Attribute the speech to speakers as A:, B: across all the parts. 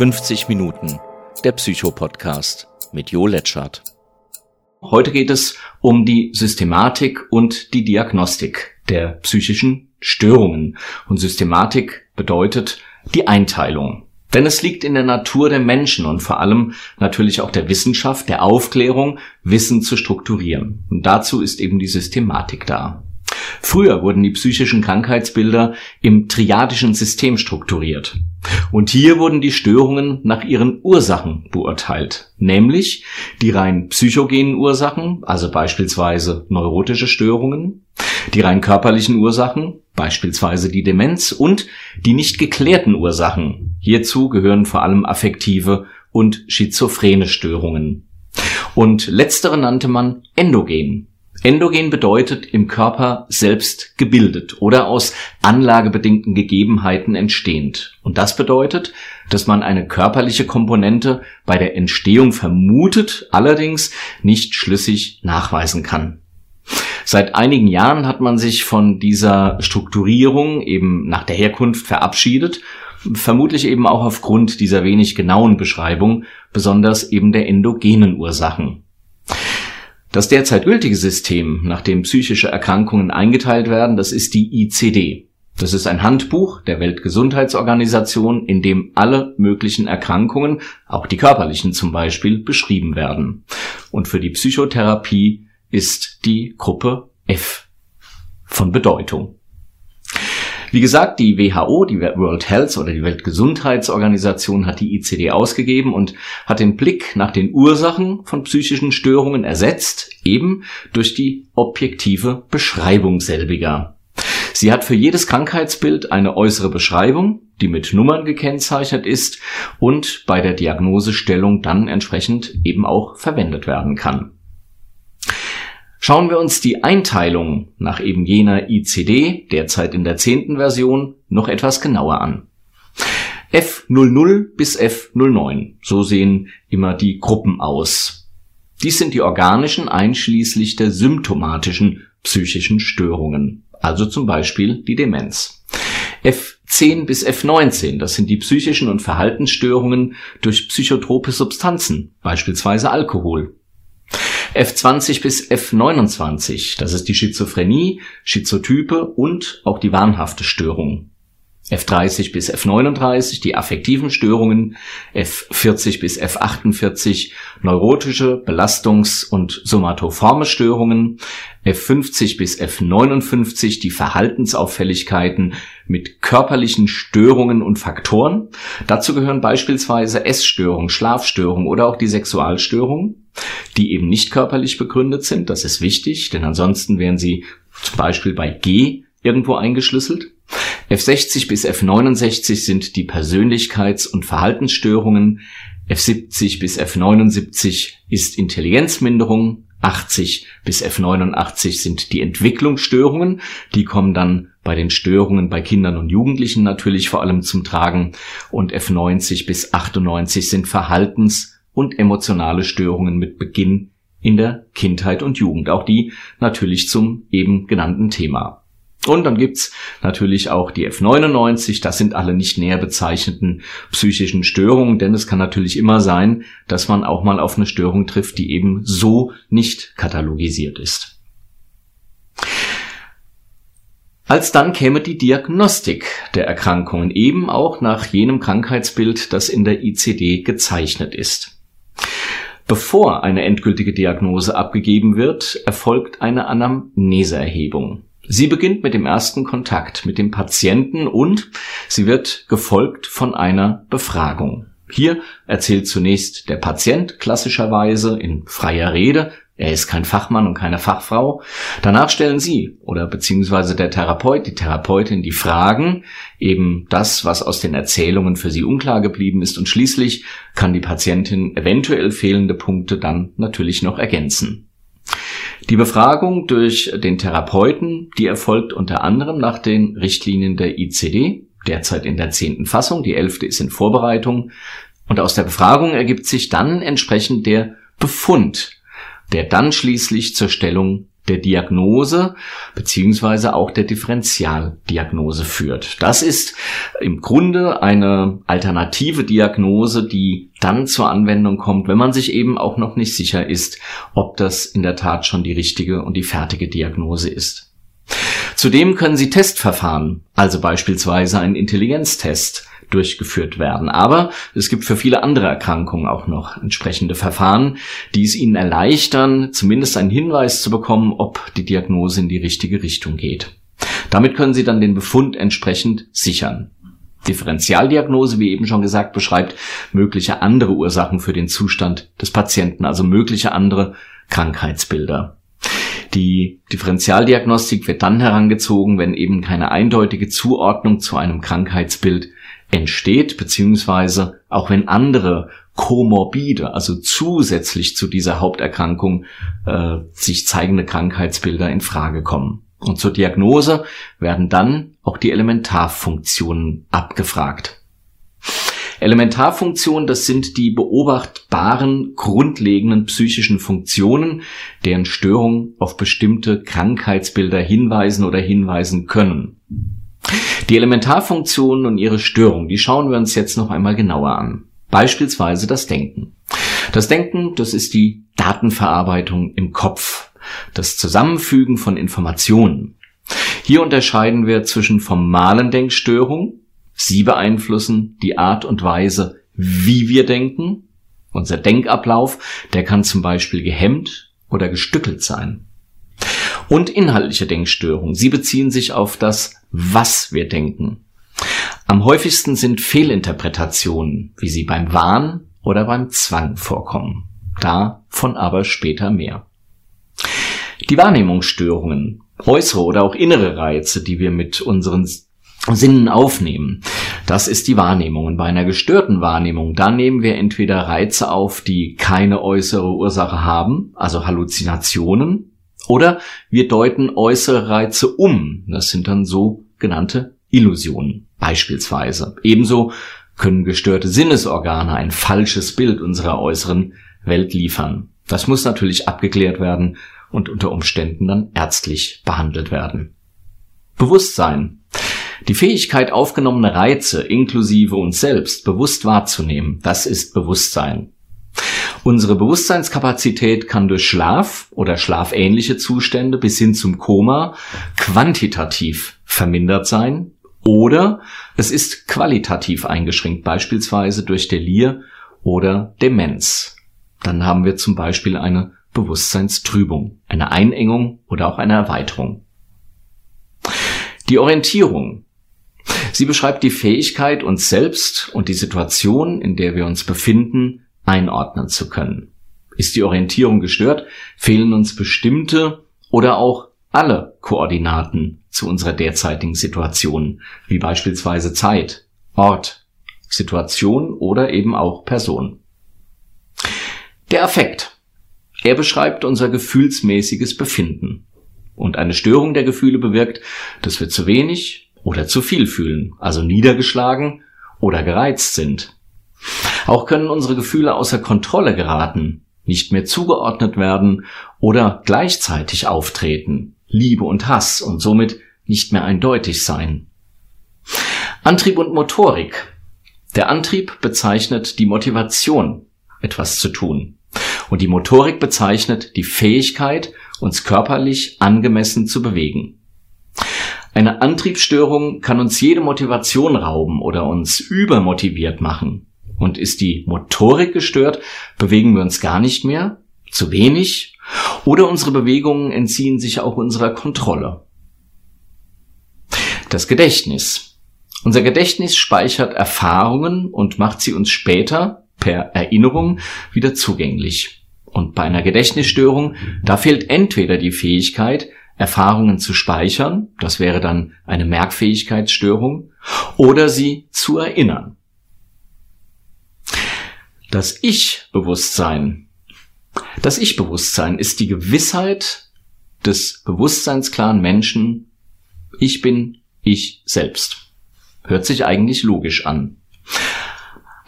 A: 50 Minuten, der Psycho-Podcast mit Jo Letschert. Heute geht es um die Systematik und die Diagnostik der psychischen Störungen. Und Systematik bedeutet die Einteilung. Denn es liegt in der Natur der Menschen und vor allem natürlich auch der Wissenschaft, der Aufklärung, Wissen zu strukturieren. Und dazu ist eben die Systematik da. Früher wurden die psychischen Krankheitsbilder im triadischen System strukturiert. Und hier wurden die Störungen nach ihren Ursachen beurteilt, nämlich die rein psychogenen Ursachen, also beispielsweise neurotische Störungen, die rein körperlichen Ursachen, beispielsweise die Demenz und die nicht geklärten Ursachen. Hierzu gehören vor allem affektive und schizophrene Störungen. Und letztere nannte man endogen, Endogen bedeutet im Körper selbst gebildet oder aus anlagebedingten Gegebenheiten entstehend. Und das bedeutet, dass man eine körperliche Komponente bei der Entstehung vermutet, allerdings nicht schlüssig nachweisen kann. Seit einigen Jahren hat man sich von dieser Strukturierung eben nach der Herkunft verabschiedet, vermutlich eben auch aufgrund dieser wenig genauen Beschreibung, besonders eben der endogenen Ursachen. Das derzeit gültige System, nach dem psychische Erkrankungen eingeteilt werden, das ist die ICD. Das ist ein Handbuch der Weltgesundheitsorganisation, in dem alle möglichen Erkrankungen, auch die körperlichen zum Beispiel, beschrieben werden. Und für die Psychotherapie ist die Gruppe F von Bedeutung. Wie gesagt, die WHO, die World Health oder die Weltgesundheitsorganisation hat die ICD ausgegeben und hat den Blick nach den Ursachen von psychischen Störungen ersetzt, eben durch die objektive Beschreibung selbiger. Sie hat für jedes Krankheitsbild eine äußere Beschreibung, die mit Nummern gekennzeichnet ist und bei der Diagnosestellung dann entsprechend eben auch verwendet werden kann. Schauen wir uns die Einteilung nach eben jener ICD, derzeit in der zehnten Version, noch etwas genauer an. F00 bis F09, so sehen immer die Gruppen aus. Dies sind die organischen einschließlich der symptomatischen psychischen Störungen, also zum Beispiel die Demenz. F10 bis F19, das sind die psychischen und Verhaltensstörungen durch psychotrope Substanzen, beispielsweise Alkohol. F20 bis F29, das ist die Schizophrenie, Schizotype und auch die wahnhafte Störung. F30 bis F39 die affektiven Störungen, F40 bis F48 neurotische, Belastungs- und somatoforme Störungen, F50 bis F59 die Verhaltensauffälligkeiten mit körperlichen Störungen und Faktoren. Dazu gehören beispielsweise Essstörungen, Schlafstörungen oder auch die Sexualstörungen, die eben nicht körperlich begründet sind. Das ist wichtig, denn ansonsten wären sie zum Beispiel bei G irgendwo eingeschlüsselt. F60 bis F69 sind die Persönlichkeits- und Verhaltensstörungen. F70 bis F79 ist Intelligenzminderung. 80 bis F89 sind die Entwicklungsstörungen. Die kommen dann bei den Störungen bei Kindern und Jugendlichen natürlich vor allem zum Tragen. Und F90 bis 98 sind Verhaltens- und emotionale Störungen mit Beginn in der Kindheit und Jugend. Auch die natürlich zum eben genannten Thema. Und dann gibt's natürlich auch die F99, das sind alle nicht näher bezeichneten psychischen Störungen, denn es kann natürlich immer sein, dass man auch mal auf eine Störung trifft, die eben so nicht katalogisiert ist. Als dann käme die Diagnostik der Erkrankungen eben auch nach jenem Krankheitsbild, das in der ICD gezeichnet ist. Bevor eine endgültige Diagnose abgegeben wird, erfolgt eine Anamneseerhebung. Sie beginnt mit dem ersten Kontakt mit dem Patienten und sie wird gefolgt von einer Befragung. Hier erzählt zunächst der Patient klassischerweise in freier Rede, er ist kein Fachmann und keine Fachfrau. Danach stellen Sie oder beziehungsweise der Therapeut, die Therapeutin die Fragen, eben das, was aus den Erzählungen für Sie unklar geblieben ist und schließlich kann die Patientin eventuell fehlende Punkte dann natürlich noch ergänzen. Die Befragung durch den Therapeuten, die erfolgt unter anderem nach den Richtlinien der ICD, derzeit in der zehnten Fassung, die elfte ist in Vorbereitung. Und aus der Befragung ergibt sich dann entsprechend der Befund, der dann schließlich zur Stellung der Diagnose beziehungsweise auch der Differentialdiagnose führt. Das ist im Grunde eine alternative Diagnose, die dann zur Anwendung kommt, wenn man sich eben auch noch nicht sicher ist, ob das in der Tat schon die richtige und die fertige Diagnose ist. Zudem können Sie Testverfahren, also beispielsweise einen Intelligenztest, durchgeführt werden. Aber es gibt für viele andere Erkrankungen auch noch entsprechende Verfahren, die es ihnen erleichtern, zumindest einen Hinweis zu bekommen, ob die Diagnose in die richtige Richtung geht. Damit können Sie dann den Befund entsprechend sichern. Differentialdiagnose, wie eben schon gesagt, beschreibt mögliche andere Ursachen für den Zustand des Patienten, also mögliche andere Krankheitsbilder. Die Differentialdiagnostik wird dann herangezogen, wenn eben keine eindeutige Zuordnung zu einem Krankheitsbild entsteht, beziehungsweise auch wenn andere komorbide, also zusätzlich zu dieser Haupterkrankung äh, sich zeigende Krankheitsbilder in Frage kommen. Und zur Diagnose werden dann auch die Elementarfunktionen abgefragt. Elementarfunktionen, das sind die beobachtbaren, grundlegenden psychischen Funktionen, deren Störungen auf bestimmte Krankheitsbilder hinweisen oder hinweisen können. Die Elementarfunktionen und ihre Störung, die schauen wir uns jetzt noch einmal genauer an. Beispielsweise das Denken. Das Denken, das ist die Datenverarbeitung im Kopf, das Zusammenfügen von Informationen. Hier unterscheiden wir zwischen formalen Denkstörungen, sie beeinflussen die Art und Weise, wie wir denken. Unser Denkablauf, der kann zum Beispiel gehemmt oder gestückelt sein. Und inhaltliche Denkstörungen, sie beziehen sich auf das was wir denken. Am häufigsten sind Fehlinterpretationen, wie sie beim Wahn oder beim Zwang vorkommen. Davon aber später mehr. Die Wahrnehmungsstörungen, äußere oder auch innere Reize, die wir mit unseren Sinnen aufnehmen. Das ist die Wahrnehmung. Und bei einer gestörten Wahrnehmung, da nehmen wir entweder Reize auf, die keine äußere Ursache haben, also Halluzinationen, oder wir deuten äußere Reize um. Das sind dann so genannte Illusionen beispielsweise. Ebenso können gestörte Sinnesorgane ein falsches Bild unserer äußeren Welt liefern. Das muss natürlich abgeklärt werden und unter Umständen dann ärztlich behandelt werden. Bewusstsein. Die Fähigkeit, aufgenommene Reize inklusive uns selbst bewusst wahrzunehmen, das ist Bewusstsein. Unsere Bewusstseinskapazität kann durch Schlaf oder schlafähnliche Zustände bis hin zum Koma quantitativ vermindert sein oder es ist qualitativ eingeschränkt, beispielsweise durch Delir oder Demenz. Dann haben wir zum Beispiel eine Bewusstseinstrübung, eine Einengung oder auch eine Erweiterung. Die Orientierung. Sie beschreibt die Fähigkeit, uns selbst und die Situation, in der wir uns befinden, einordnen zu können. Ist die Orientierung gestört, fehlen uns bestimmte oder auch alle Koordinaten zu unserer derzeitigen Situation, wie beispielsweise Zeit, Ort, Situation oder eben auch Person. Der Affekt. Er beschreibt unser gefühlsmäßiges Befinden. Und eine Störung der Gefühle bewirkt, dass wir zu wenig oder zu viel fühlen, also niedergeschlagen oder gereizt sind. Auch können unsere Gefühle außer Kontrolle geraten, nicht mehr zugeordnet werden oder gleichzeitig auftreten, Liebe und Hass und somit nicht mehr eindeutig sein. Antrieb und Motorik. Der Antrieb bezeichnet die Motivation, etwas zu tun. Und die Motorik bezeichnet die Fähigkeit, uns körperlich angemessen zu bewegen. Eine Antriebsstörung kann uns jede Motivation rauben oder uns übermotiviert machen. Und ist die Motorik gestört, bewegen wir uns gar nicht mehr, zu wenig, oder unsere Bewegungen entziehen sich auch unserer Kontrolle. Das Gedächtnis. Unser Gedächtnis speichert Erfahrungen und macht sie uns später per Erinnerung wieder zugänglich. Und bei einer Gedächtnisstörung, da fehlt entweder die Fähigkeit, Erfahrungen zu speichern, das wäre dann eine Merkfähigkeitsstörung, oder sie zu erinnern. Das Ich-Bewusstsein. Das Ich-Bewusstsein ist die Gewissheit des bewusstseinsklaren Menschen, ich bin ich selbst. Hört sich eigentlich logisch an.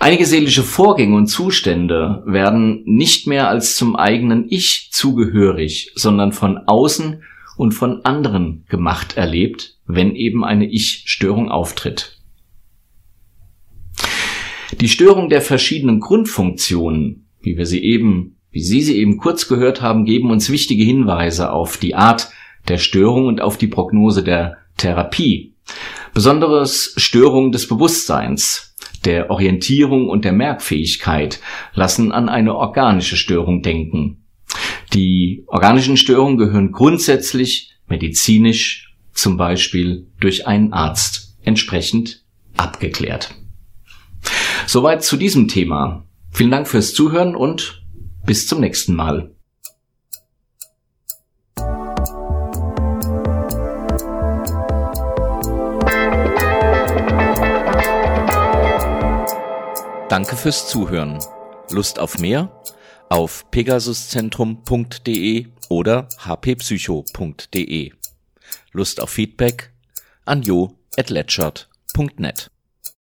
A: Einige seelische Vorgänge und Zustände werden nicht mehr als zum eigenen Ich zugehörig, sondern von außen und von anderen gemacht erlebt, wenn eben eine Ich-Störung auftritt. Die Störung der verschiedenen Grundfunktionen, wie wir sie eben, wie Sie sie eben kurz gehört haben, geben uns wichtige Hinweise auf die Art der Störung und auf die Prognose der Therapie. Besonderes Störungen des Bewusstseins, der Orientierung und der Merkfähigkeit lassen an eine organische Störung denken. Die organischen Störungen gehören grundsätzlich medizinisch zum Beispiel durch einen Arzt entsprechend abgeklärt. Soweit zu diesem Thema. Vielen Dank fürs Zuhören und bis zum nächsten Mal. Danke fürs Zuhören. Lust auf mehr? Auf pegasuszentrum.de oder hppsycho.de. Lust auf Feedback? an jo